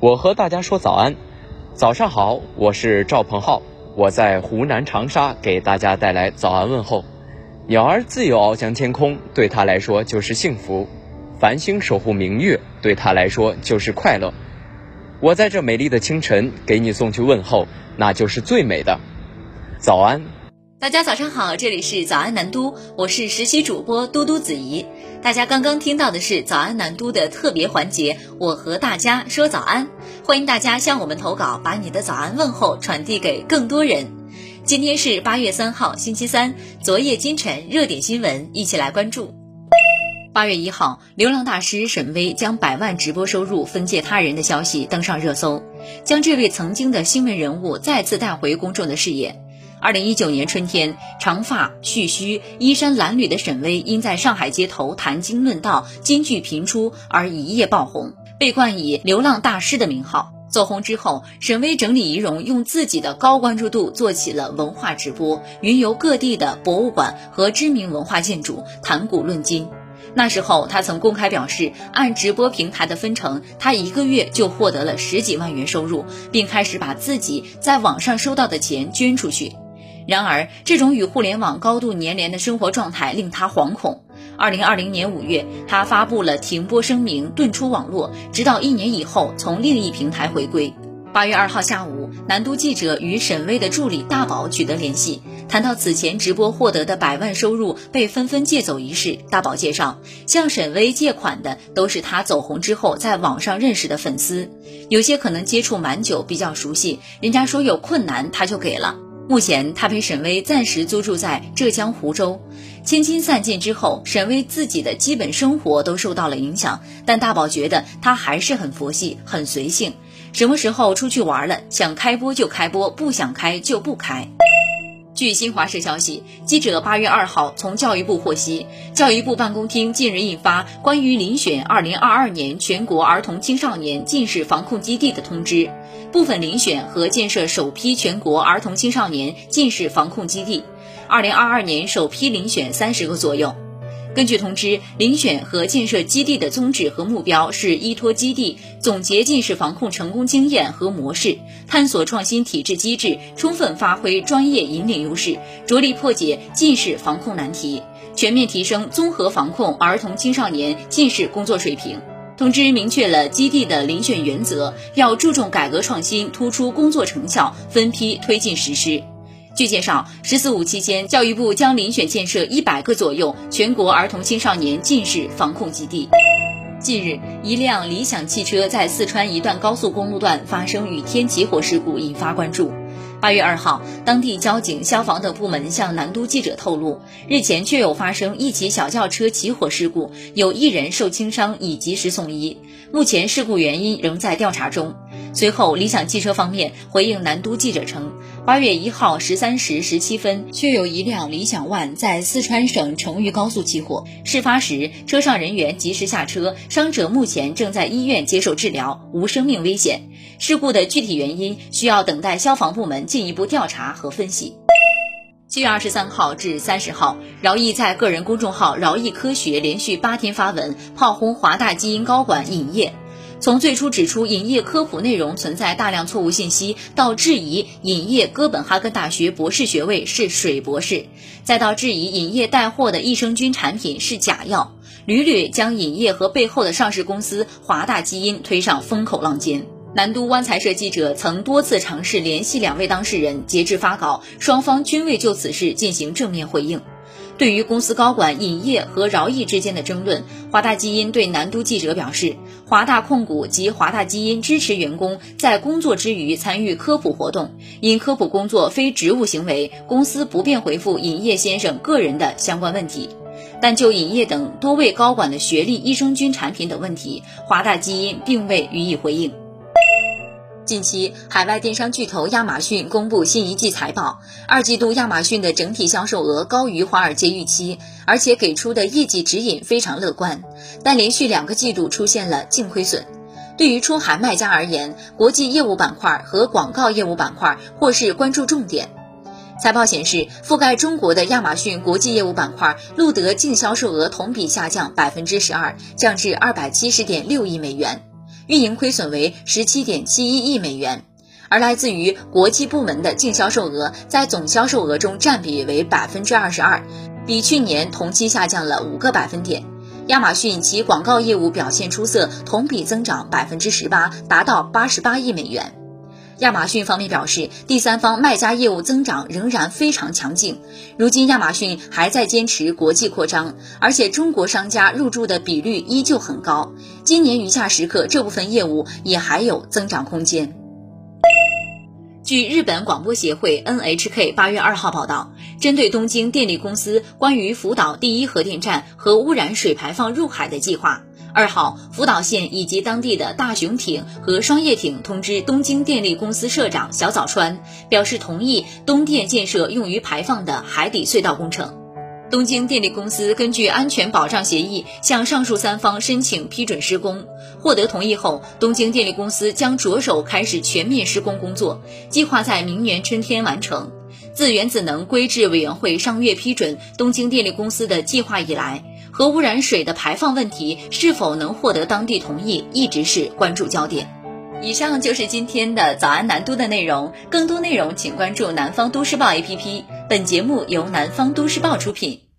我和大家说早安，早上好，我是赵鹏浩，我在湖南长沙给大家带来早安问候。鸟儿自由翱翔天空，对他来说就是幸福；繁星守护明月，对他来说就是快乐。我在这美丽的清晨给你送去问候，那就是最美的早安。大家早上好，这里是早安南都，我是实习主播嘟嘟子怡。大家刚刚听到的是早安南都的特别环节，我和大家说早安，欢迎大家向我们投稿，把你的早安问候传递给更多人。今天是八月三号，星期三，昨夜今晨热点新闻，一起来关注。八月一号，流浪大师沈巍将百万直播收入分借他人的消息登上热搜，将这位曾经的新闻人物再次带回公众的视野。二零一九年春天，长发蓄须、衣衫褴褛的沈巍，因在上海街头谈经论道、金句频出而一夜爆红，被冠以“流浪大师”的名号。走红之后，沈巍整理仪容，用自己的高关注度做起了文化直播，云游各地的博物馆和知名文化建筑，谈古论今。那时候，他曾公开表示，按直播平台的分成，他一个月就获得了十几万元收入，并开始把自己在网上收到的钱捐出去。然而，这种与互联网高度粘连的生活状态令他惶恐。二零二零年五月，他发布了停播声明，遁出网络，直到一年以后从另一平台回归。八月二号下午，南都记者与沈巍的助理大宝取得联系，谈到此前直播获得的百万收入被纷纷借走一事。大宝介绍，向沈巍借款的都是他走红之后在网上认识的粉丝，有些可能接触蛮久，比较熟悉，人家说有困难他就给了。目前，他陪沈巍暂时租住在浙江湖州。千金散尽之后，沈巍自己的基本生活都受到了影响。但大宝觉得他还是很佛系、很随性，什么时候出去玩了，想开播就开播，不想开就不开。据新华社消息，记者八月二号从教育部获悉，教育部办公厅近日印发关于遴选二零二二年全国儿童青少年近视防控基地的通知，部分遴选和建设首批全国儿童青少年近视防控基地，二零二二年首批遴选三十个左右。根据通知，遴选和建设基地的宗旨和目标是依托基地，总结近视防控成功经验和模式，探索创新体制机制，充分发挥专业引领优势，着力破解近视防控难题，全面提升综合防控儿童青少年近视工作水平。通知明确了基地的遴选原则，要注重改革创新，突出工作成效，分批推进实施。据介绍，“十四五”期间，教育部将遴选建设一百个左右全国儿童青少年近视防控基地。近日，一辆理想汽车在四川一段高速公路段发生雨天起火事故，引发关注。八月二号，当地交警、消防等部门向南都记者透露，日前确有发生一起小轿车起火事故，有一人受轻伤，已及时送医。目前事故原因仍在调查中。随后，理想汽车方面回应南都记者称，八月一号十三时十七分，确有一辆理想 ONE 在四川省成渝高速起火。事发时，车上人员及时下车，伤者目前正在医院接受治疗，无生命危险。事故的具体原因需要等待消防部门进一步调查和分析。七月二十三号至三十号，饶毅在个人公众号“饶毅科学”连续八天发文炮轰华大基因高管尹烨。从最初指出尹烨科普内容存在大量错误信息，到质疑尹烨哥本哈根大学博士学位是水博士，再到质疑尹烨带货的益生菌产品是假药，屡屡将尹烨和背后的上市公司华大基因推上风口浪尖。南都湾财社记者曾多次尝试联系两位当事人，截至发稿，双方均未就此事进行正面回应。对于公司高管尹烨和饶毅之间的争论，华大基因对南都记者表示，华大控股及华大基因支持员工在工作之余参与科普活动，因科普工作非职务行为，公司不便回复尹烨先生个人的相关问题。但就尹烨等多位高管的学历、益生菌产品等问题，华大基因并未予以回应。近期，海外电商巨头亚马逊公布新一季财报，二季度亚马逊的整体销售额高于华尔街预期，而且给出的业绩指引非常乐观，但连续两个季度出现了净亏损。对于出海卖家而言，国际业务板块和广告业务板块或是关注重点。财报显示，覆盖中国的亚马逊国际业务板块录得净销售额同比下降百分之十二，降至二百七十点六亿美元。运营亏损为十七点七一亿美元。而来自于国际部门的净销售额在总销售额中占比为百分之二十二，比去年同期下降了五个百分点。亚马逊其广告业务表现出色，同比增长百分之十八，达到八十八亿美元。亚马逊方面表示，第三方卖家业务增长仍然非常强劲。如今，亚马逊还在坚持国际扩张，而且中国商家入驻的比率依旧很高。今年余下时刻，这部分业务也还有增长空间。据日本广播协会 NHK 八月二号报道，针对东京电力公司关于福岛第一核电站核污染水排放入海的计划，二号福岛县以及当地的大熊町和双叶町通知东京电力公司社长小早川，表示同意东电建设用于排放的海底隧道工程。东京电力公司根据安全保障协议向上述三方申请批准施工，获得同意后，东京电力公司将着手开始全面施工工作，计划在明年春天完成。自原子能规制委员会上月批准东京电力公司的计划以来，核污染水的排放问题是否能获得当地同意，一直是关注焦点。以上就是今天的早安南都的内容，更多内容请关注南方都市报 APP。本节目由南方都市报出品。